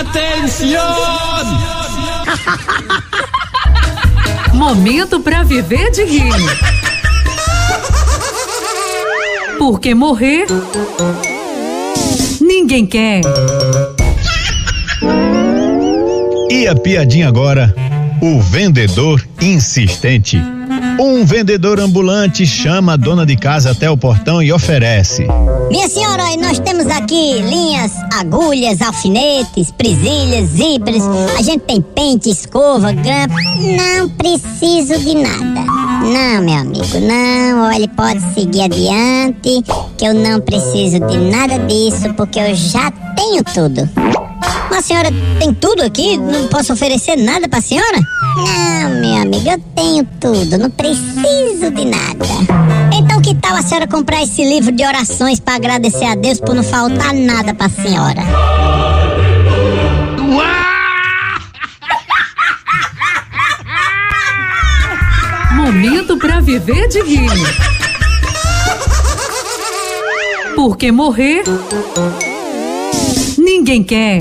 Atenção! Momento para viver de rir. Porque morrer ninguém quer. E a piadinha agora? O vendedor insistente. Um vendedor ambulante chama a dona de casa até o portão e oferece. Minha senhora, nós temos aqui linhas, agulhas, alfinetes, presilhas, zíperes. A gente tem pente, escova, grampo. Não preciso de nada. Não, meu amigo, não. Olha, pode seguir adiante, que eu não preciso de nada disso, porque eu já tenho tudo. Mas a senhora tem tudo aqui? Não posso oferecer nada pra senhora? Não, meu amigo, eu tenho tudo, não preciso de nada. Então que tal a senhora comprar esse livro de orações para agradecer a Deus por não faltar nada pra senhora? Momento para viver de rir. Porque morrer ninguém quer.